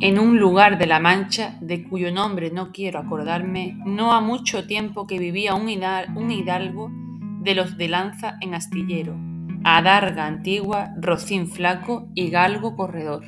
En un lugar de la Mancha, de cuyo nombre no quiero acordarme, no ha mucho tiempo que vivía un hidalgo de los de lanza en astillero, adarga antigua, rocín flaco y galgo corredor.